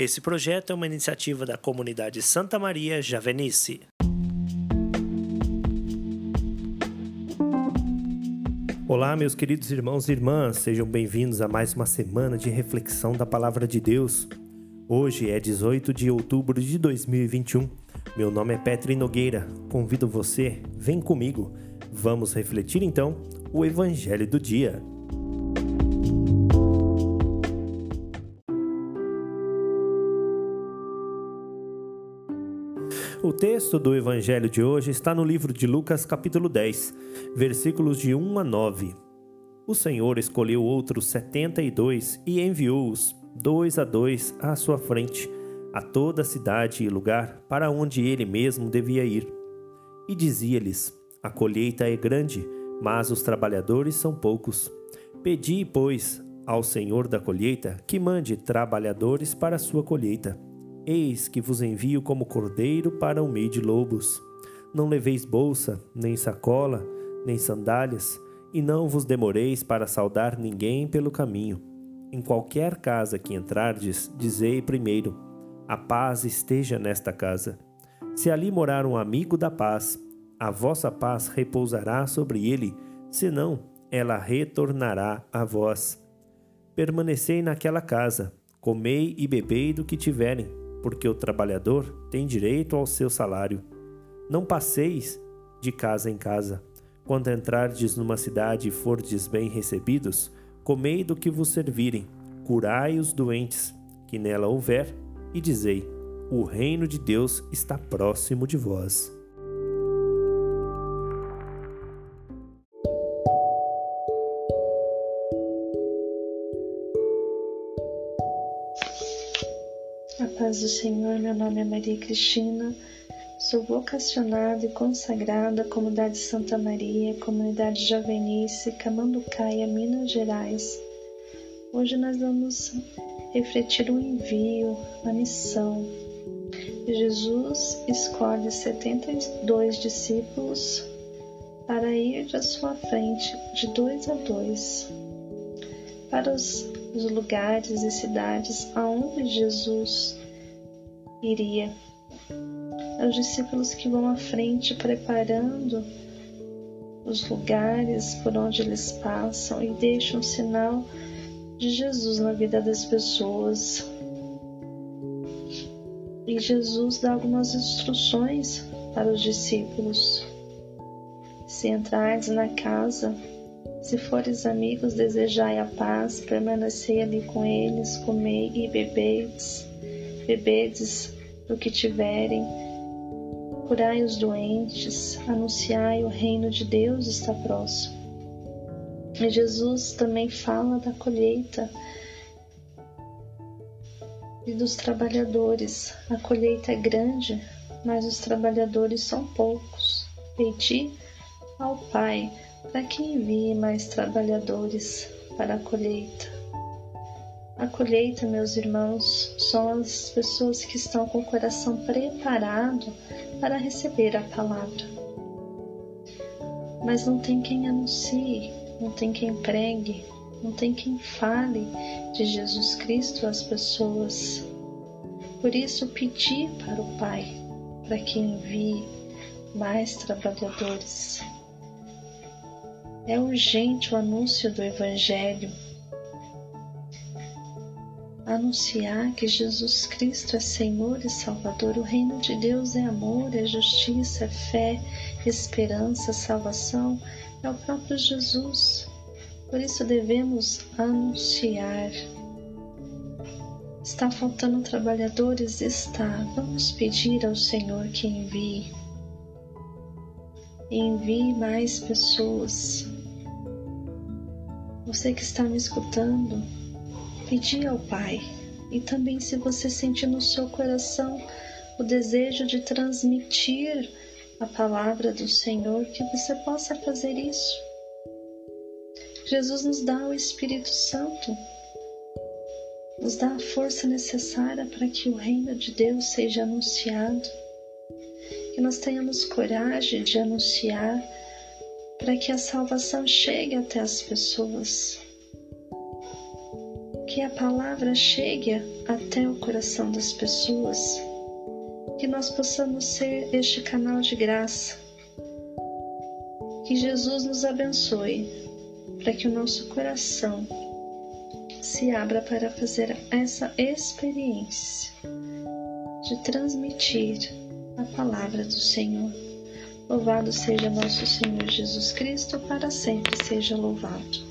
Esse projeto é uma iniciativa da comunidade Santa Maria Javenice. Olá, meus queridos irmãos e irmãs, sejam bem-vindos a mais uma semana de reflexão da Palavra de Deus. Hoje é 18 de outubro de 2021. Meu nome é Petri Nogueira. Convido você, vem comigo. Vamos refletir então o Evangelho do dia. O texto do Evangelho de hoje está no livro de Lucas, capítulo 10, versículos de 1 a 9. O Senhor escolheu outros setenta e dois e enviou-os, dois a dois, à sua frente, a toda cidade e lugar para onde ele mesmo devia ir. E dizia-lhes: A colheita é grande, mas os trabalhadores são poucos. Pedi, pois, ao Senhor da colheita que mande trabalhadores para a sua colheita. Eis que vos envio como cordeiro para o meio de lobos. Não leveis bolsa, nem sacola, nem sandálias, e não vos demoreis para saudar ninguém pelo caminho. Em qualquer casa que entrardes, dizei primeiro: A paz esteja nesta casa. Se ali morar um amigo da paz, a vossa paz repousará sobre ele, senão ela retornará a vós. Permanecei naquela casa, comei e bebei do que tiverem porque o trabalhador tem direito ao seu salário. Não passeis de casa em casa. Quando entrardes numa cidade e fordes bem recebidos, comei do que vos servirem, curai os doentes que nela houver, e dizei: O reino de Deus está próximo de vós. Paz do Senhor, meu nome é Maria Cristina, sou vocacionada e consagrada à Comunidade Santa Maria, Comunidade Javenice, Camanducaia, Minas Gerais. Hoje nós vamos refletir o envio, a missão. Jesus escolhe 72 discípulos para ir à sua frente de dois a dois para os os lugares e cidades aonde Jesus iria. Os discípulos que vão à frente preparando os lugares por onde eles passam e deixam um sinal de Jesus na vida das pessoas. E Jesus dá algumas instruções para os discípulos. Se entrares na casa se fores amigos, desejai a paz, permanecei ali com eles, comei e bebedes, bebedes do que tiverem, curai os doentes, anunciai o reino de Deus está próximo. E Jesus também fala da colheita e dos trabalhadores. A colheita é grande, mas os trabalhadores são poucos. Pedi ao Pai para que envie mais trabalhadores para a colheita. A colheita, meus irmãos, são as pessoas que estão com o coração preparado para receber a palavra. Mas não tem quem anuncie, não tem quem pregue, não tem quem fale de Jesus Cristo às pessoas. Por isso, pedi para o Pai para que envie mais trabalhadores. É urgente o anúncio do Evangelho. Anunciar que Jesus Cristo é Senhor e Salvador. O reino de Deus é amor, é justiça, é fé, esperança, salvação. É o próprio Jesus. Por isso devemos anunciar. Está faltando trabalhadores? Está. Vamos pedir ao Senhor que envie envie mais pessoas. Você que está me escutando, pedi ao Pai e também se você sente no seu coração o desejo de transmitir a palavra do Senhor, que você possa fazer isso. Jesus nos dá o Espírito Santo, nos dá a força necessária para que o reino de Deus seja anunciado que nós tenhamos coragem de anunciar para que a salvação chegue até as pessoas. Que a palavra chegue até o coração das pessoas, que nós possamos ser este canal de graça. Que Jesus nos abençoe para que o nosso coração se abra para fazer essa experiência de transmitir a palavra do Senhor. Louvado seja nosso Senhor Jesus Cristo, para sempre seja louvado.